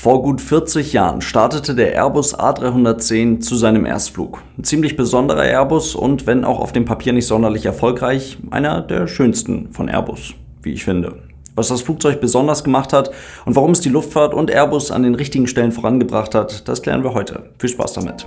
Vor gut 40 Jahren startete der Airbus A310 zu seinem Erstflug. Ein ziemlich besonderer Airbus und wenn auch auf dem Papier nicht sonderlich erfolgreich, einer der schönsten von Airbus, wie ich finde. Was das Flugzeug besonders gemacht hat und warum es die Luftfahrt und Airbus an den richtigen Stellen vorangebracht hat, das klären wir heute. Viel Spaß damit.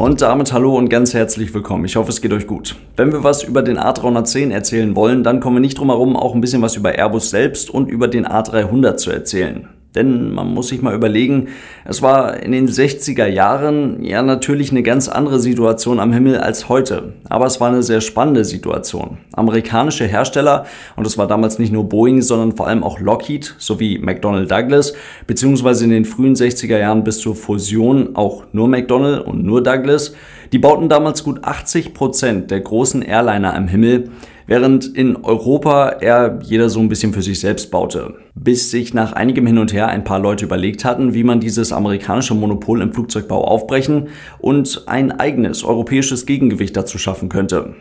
Und damit hallo und ganz herzlich willkommen. Ich hoffe, es geht euch gut. Wenn wir was über den A310 erzählen wollen, dann kommen wir nicht drum herum, auch ein bisschen was über Airbus selbst und über den A300 zu erzählen. Denn man muss sich mal überlegen, es war in den 60er Jahren ja natürlich eine ganz andere Situation am Himmel als heute. Aber es war eine sehr spannende Situation. Amerikanische Hersteller, und es war damals nicht nur Boeing, sondern vor allem auch Lockheed sowie McDonnell Douglas, beziehungsweise in den frühen 60er Jahren bis zur Fusion auch nur McDonnell und nur Douglas, die bauten damals gut 80 Prozent der großen Airliner am Himmel während in Europa eher jeder so ein bisschen für sich selbst baute. Bis sich nach einigem Hin und Her ein paar Leute überlegt hatten, wie man dieses amerikanische Monopol im Flugzeugbau aufbrechen und ein eigenes europäisches Gegengewicht dazu schaffen könnte.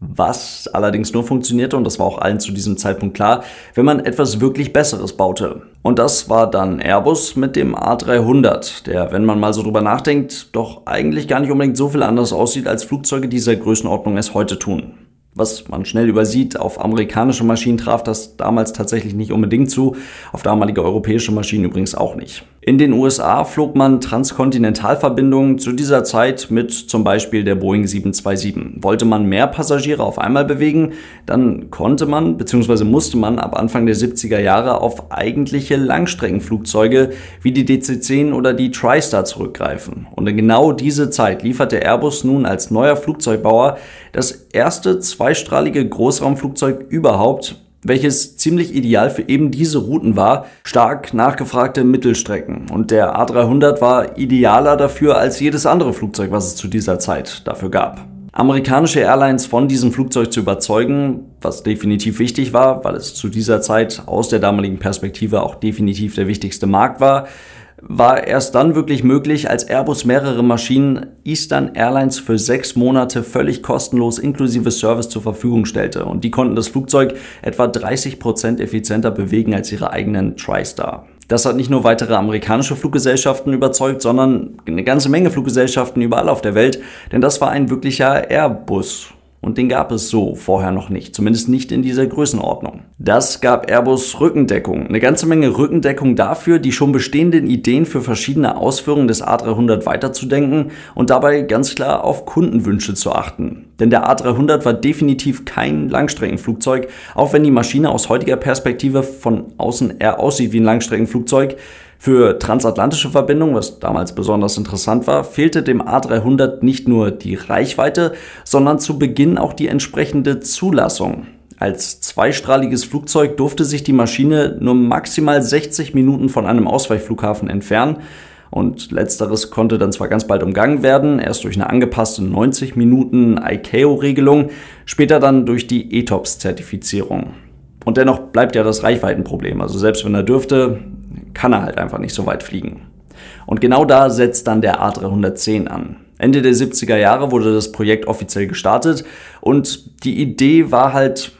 Was allerdings nur funktionierte, und das war auch allen zu diesem Zeitpunkt klar, wenn man etwas wirklich Besseres baute. Und das war dann Airbus mit dem A300, der, wenn man mal so drüber nachdenkt, doch eigentlich gar nicht unbedingt so viel anders aussieht, als Flugzeuge dieser Größenordnung es heute tun was man schnell übersieht. Auf amerikanische Maschinen traf das damals tatsächlich nicht unbedingt zu, auf damalige europäische Maschinen übrigens auch nicht. In den USA flog man Transkontinentalverbindungen zu dieser Zeit mit zum Beispiel der Boeing 727. Wollte man mehr Passagiere auf einmal bewegen, dann konnte man bzw. musste man ab Anfang der 70er Jahre auf eigentliche Langstreckenflugzeuge wie die DC-10 oder die TriStar zurückgreifen. Und in genau diese Zeit lieferte Airbus nun als neuer Flugzeugbauer das erste zweistrahlige Großraumflugzeug überhaupt welches ziemlich ideal für eben diese Routen war, stark nachgefragte Mittelstrecken. Und der A300 war idealer dafür als jedes andere Flugzeug, was es zu dieser Zeit dafür gab. Amerikanische Airlines von diesem Flugzeug zu überzeugen, was definitiv wichtig war, weil es zu dieser Zeit aus der damaligen Perspektive auch definitiv der wichtigste Markt war, war erst dann wirklich möglich, als Airbus mehrere Maschinen Eastern Airlines für sechs Monate völlig kostenlos inklusive Service zur Verfügung stellte. Und die konnten das Flugzeug etwa 30 Prozent effizienter bewegen als ihre eigenen TriStar. Das hat nicht nur weitere amerikanische Fluggesellschaften überzeugt, sondern eine ganze Menge Fluggesellschaften überall auf der Welt, denn das war ein wirklicher Airbus und den gab es so vorher noch nicht, zumindest nicht in dieser Größenordnung. Das gab Airbus Rückendeckung, eine ganze Menge Rückendeckung dafür, die schon bestehenden Ideen für verschiedene Ausführungen des A300 weiterzudenken und dabei ganz klar auf Kundenwünsche zu achten. Denn der A300 war definitiv kein Langstreckenflugzeug, auch wenn die Maschine aus heutiger Perspektive von außen eher aussieht wie ein Langstreckenflugzeug. Für transatlantische Verbindungen, was damals besonders interessant war, fehlte dem A300 nicht nur die Reichweite, sondern zu Beginn auch die entsprechende Zulassung. Als zweistrahliges Flugzeug durfte sich die Maschine nur maximal 60 Minuten von einem Ausweichflughafen entfernen und letzteres konnte dann zwar ganz bald umgangen werden, erst durch eine angepasste 90 Minuten ICAO-Regelung, später dann durch die ETOPS-Zertifizierung. Und dennoch bleibt ja das Reichweitenproblem. Also selbst wenn er dürfte, kann er halt einfach nicht so weit fliegen. Und genau da setzt dann der A310 an. Ende der 70er Jahre wurde das Projekt offiziell gestartet und die Idee war halt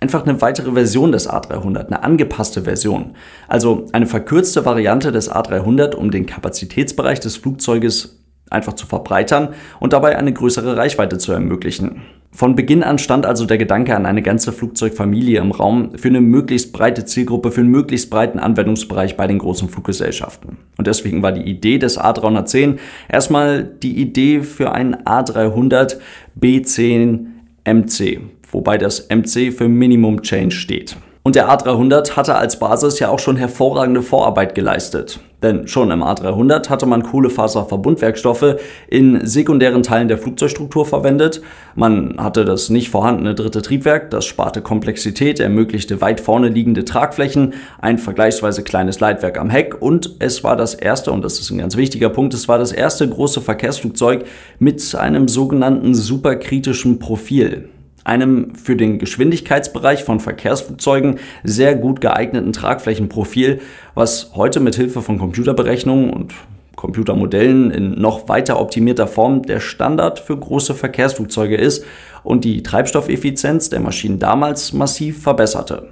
einfach eine weitere Version des A300, eine angepasste Version. Also eine verkürzte Variante des A300, um den Kapazitätsbereich des Flugzeuges einfach zu verbreitern und dabei eine größere Reichweite zu ermöglichen. Von Beginn an stand also der Gedanke an eine ganze Flugzeugfamilie im Raum für eine möglichst breite Zielgruppe, für einen möglichst breiten Anwendungsbereich bei den großen Fluggesellschaften. Und deswegen war die Idee des A310 erstmal die Idee für einen A300 B10 MC, wobei das MC für Minimum Change steht. Und der A300 hatte als Basis ja auch schon hervorragende Vorarbeit geleistet. Denn schon im A300 hatte man Kohlefaserverbundwerkstoffe in sekundären Teilen der Flugzeugstruktur verwendet. Man hatte das nicht vorhandene dritte Triebwerk, das sparte Komplexität, ermöglichte weit vorne liegende Tragflächen, ein vergleichsweise kleines Leitwerk am Heck und es war das erste, und das ist ein ganz wichtiger Punkt, es war das erste große Verkehrsflugzeug mit einem sogenannten superkritischen Profil einem für den Geschwindigkeitsbereich von Verkehrsflugzeugen sehr gut geeigneten Tragflächenprofil, was heute mit Hilfe von Computerberechnungen und Computermodellen in noch weiter optimierter Form der Standard für große Verkehrsflugzeuge ist und die Treibstoffeffizienz der Maschinen damals massiv verbesserte.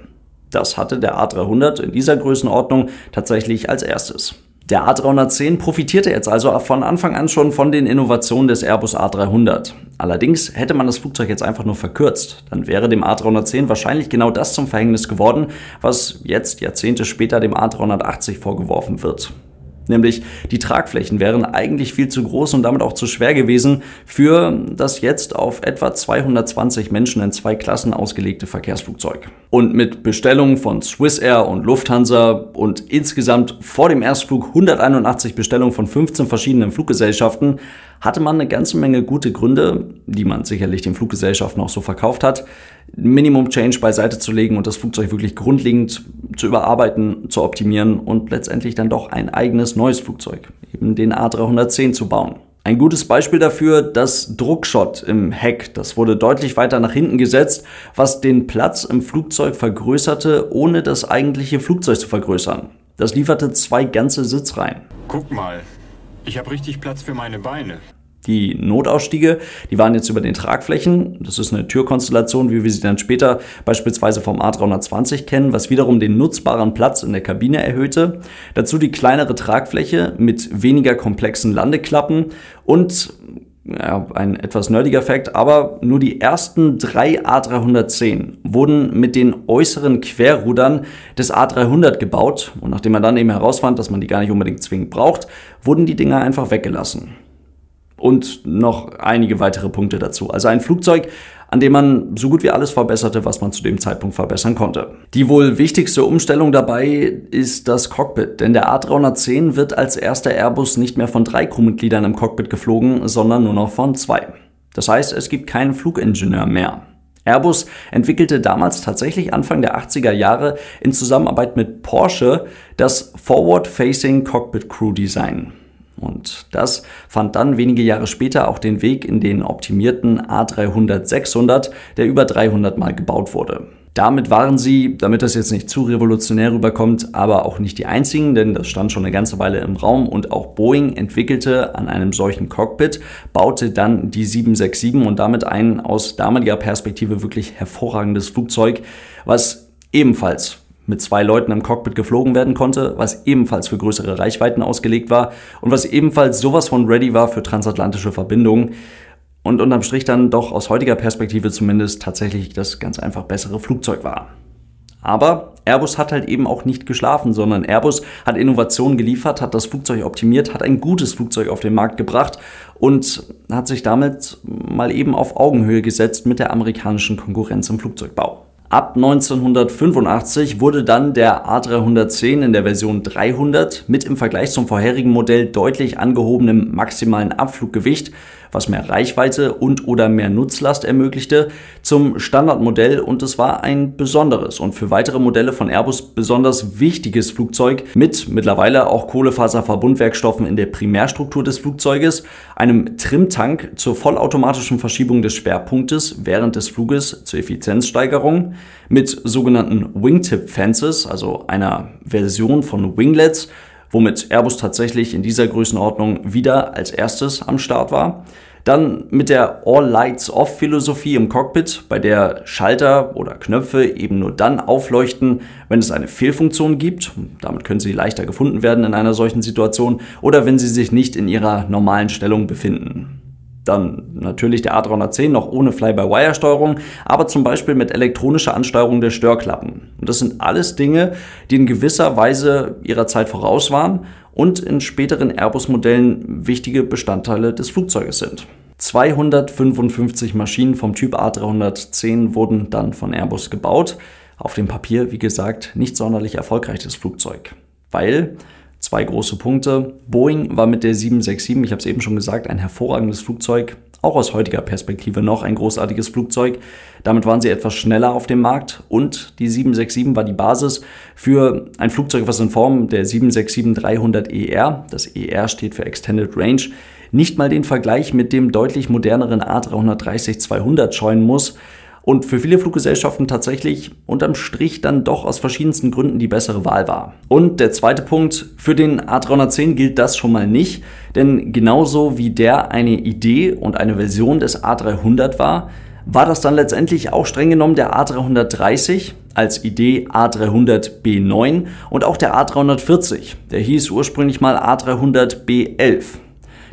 Das hatte der A300 in dieser Größenordnung tatsächlich als erstes. Der A310 profitierte jetzt also von Anfang an schon von den Innovationen des Airbus A300. Allerdings hätte man das Flugzeug jetzt einfach nur verkürzt, dann wäre dem A310 wahrscheinlich genau das zum Verhängnis geworden, was jetzt Jahrzehnte später dem A380 vorgeworfen wird. Nämlich die Tragflächen wären eigentlich viel zu groß und damit auch zu schwer gewesen für das jetzt auf etwa 220 Menschen in zwei Klassen ausgelegte Verkehrsflugzeug. Und mit Bestellungen von Swissair und Lufthansa und insgesamt vor dem Erstflug 181 Bestellungen von 15 verschiedenen Fluggesellschaften hatte man eine ganze Menge gute Gründe, die man sicherlich den Fluggesellschaften auch so verkauft hat, Minimum Change beiseite zu legen und das Flugzeug wirklich grundlegend zu überarbeiten, zu optimieren und letztendlich dann doch ein eigenes neues Flugzeug, eben den A310 zu bauen. Ein gutes Beispiel dafür, das Druckschott im Heck, das wurde deutlich weiter nach hinten gesetzt, was den Platz im Flugzeug vergrößerte, ohne das eigentliche Flugzeug zu vergrößern. Das lieferte zwei ganze Sitzreihen. Guck mal, ich habe richtig Platz für meine Beine. Die Notausstiege, die waren jetzt über den Tragflächen. Das ist eine Türkonstellation, wie wir sie dann später beispielsweise vom A320 kennen, was wiederum den nutzbaren Platz in der Kabine erhöhte. Dazu die kleinere Tragfläche mit weniger komplexen Landeklappen und ja, ein etwas nerdiger Fakt, aber nur die ersten drei A310 wurden mit den äußeren Querrudern des A300 gebaut. Und nachdem man dann eben herausfand, dass man die gar nicht unbedingt zwingend braucht, wurden die Dinger einfach weggelassen und noch einige weitere Punkte dazu. Also ein Flugzeug, an dem man so gut wie alles verbesserte, was man zu dem Zeitpunkt verbessern konnte. Die wohl wichtigste Umstellung dabei ist das Cockpit, denn der A310 wird als erster Airbus nicht mehr von drei Crewmitgliedern im Cockpit geflogen, sondern nur noch von zwei. Das heißt, es gibt keinen Flugingenieur mehr. Airbus entwickelte damals tatsächlich Anfang der 80er Jahre in Zusammenarbeit mit Porsche das Forward-Facing Cockpit Crew Design. Und das fand dann wenige Jahre später auch den Weg in den optimierten A300-600, der über 300 Mal gebaut wurde. Damit waren sie, damit das jetzt nicht zu revolutionär rüberkommt, aber auch nicht die einzigen, denn das stand schon eine ganze Weile im Raum und auch Boeing entwickelte an einem solchen Cockpit, baute dann die 767 und damit ein aus damaliger Perspektive wirklich hervorragendes Flugzeug, was ebenfalls mit zwei Leuten im Cockpit geflogen werden konnte, was ebenfalls für größere Reichweiten ausgelegt war und was ebenfalls sowas von ready war für transatlantische Verbindungen und unterm Strich dann doch aus heutiger Perspektive zumindest tatsächlich das ganz einfach bessere Flugzeug war. Aber Airbus hat halt eben auch nicht geschlafen, sondern Airbus hat Innovationen geliefert, hat das Flugzeug optimiert, hat ein gutes Flugzeug auf den Markt gebracht und hat sich damit mal eben auf Augenhöhe gesetzt mit der amerikanischen Konkurrenz im Flugzeugbau. Ab 1985 wurde dann der A310 in der Version 300 mit im Vergleich zum vorherigen Modell deutlich angehobenem maximalen Abfluggewicht was mehr Reichweite und oder mehr Nutzlast ermöglichte, zum Standardmodell und es war ein besonderes und für weitere Modelle von Airbus besonders wichtiges Flugzeug mit mittlerweile auch Kohlefaserverbundwerkstoffen in der Primärstruktur des Flugzeuges, einem Trimtank zur vollautomatischen Verschiebung des Schwerpunktes während des Fluges zur Effizienzsteigerung, mit sogenannten Wingtip Fences, also einer Version von Winglets, womit Airbus tatsächlich in dieser Größenordnung wieder als erstes am Start war. Dann mit der All Lights Off Philosophie im Cockpit, bei der Schalter oder Knöpfe eben nur dann aufleuchten, wenn es eine Fehlfunktion gibt. Damit können sie leichter gefunden werden in einer solchen Situation oder wenn sie sich nicht in ihrer normalen Stellung befinden. Dann natürlich der A310 noch ohne Fly-by-Wire-Steuerung, aber zum Beispiel mit elektronischer Ansteuerung der Störklappen. Und das sind alles Dinge, die in gewisser Weise ihrer Zeit voraus waren und in späteren Airbus-Modellen wichtige Bestandteile des Flugzeuges sind. 255 Maschinen vom Typ A310 wurden dann von Airbus gebaut. Auf dem Papier, wie gesagt, nicht sonderlich erfolgreiches Flugzeug. Weil Zwei große Punkte. Boeing war mit der 767, ich habe es eben schon gesagt, ein hervorragendes Flugzeug, auch aus heutiger Perspektive noch ein großartiges Flugzeug. Damit waren sie etwas schneller auf dem Markt und die 767 war die Basis für ein Flugzeug, was in Form der 767-300ER, das ER steht für Extended Range, nicht mal den Vergleich mit dem deutlich moderneren A330-200 scheuen muss, und für viele Fluggesellschaften tatsächlich unterm Strich dann doch aus verschiedensten Gründen die bessere Wahl war. Und der zweite Punkt, für den A310 gilt das schon mal nicht, denn genauso wie der eine Idee und eine Version des A300 war, war das dann letztendlich auch streng genommen der A330, als Idee A300B9 und auch der A340. Der hieß ursprünglich mal A300B11.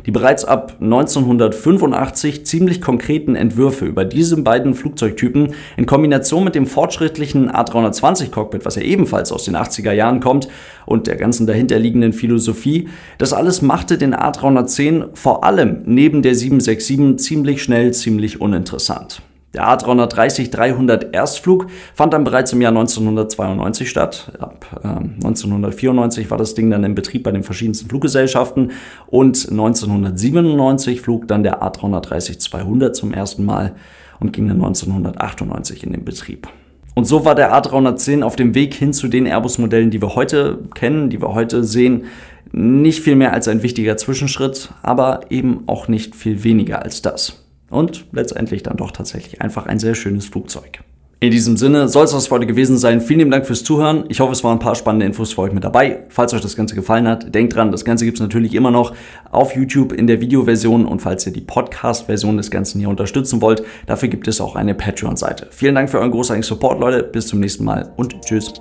Die bereits ab 1985 ziemlich konkreten Entwürfe über diese beiden Flugzeugtypen in Kombination mit dem fortschrittlichen A320 Cockpit, was ja ebenfalls aus den 80er Jahren kommt, und der ganzen dahinterliegenden Philosophie, das alles machte den A310 vor allem neben der 767 ziemlich schnell ziemlich uninteressant. Der A330-300 Erstflug fand dann bereits im Jahr 1992 statt. Ab äh, 1994 war das Ding dann in Betrieb bei den verschiedensten Fluggesellschaften und 1997 flog dann der A330-200 zum ersten Mal und ging dann 1998 in den Betrieb. Und so war der A310 auf dem Weg hin zu den Airbus-Modellen, die wir heute kennen, die wir heute sehen, nicht viel mehr als ein wichtiger Zwischenschritt, aber eben auch nicht viel weniger als das und letztendlich dann doch tatsächlich einfach ein sehr schönes Flugzeug. In diesem Sinne soll es das für heute gewesen sein. Vielen lieben Dank fürs Zuhören. Ich hoffe, es waren ein paar spannende Infos für euch mit dabei. Falls euch das Ganze gefallen hat, denkt dran, das Ganze gibt es natürlich immer noch auf YouTube in der Videoversion und falls ihr die Podcast-Version des Ganzen hier unterstützen wollt, dafür gibt es auch eine Patreon-Seite. Vielen Dank für euren großartigen Support, Leute. Bis zum nächsten Mal und tschüss.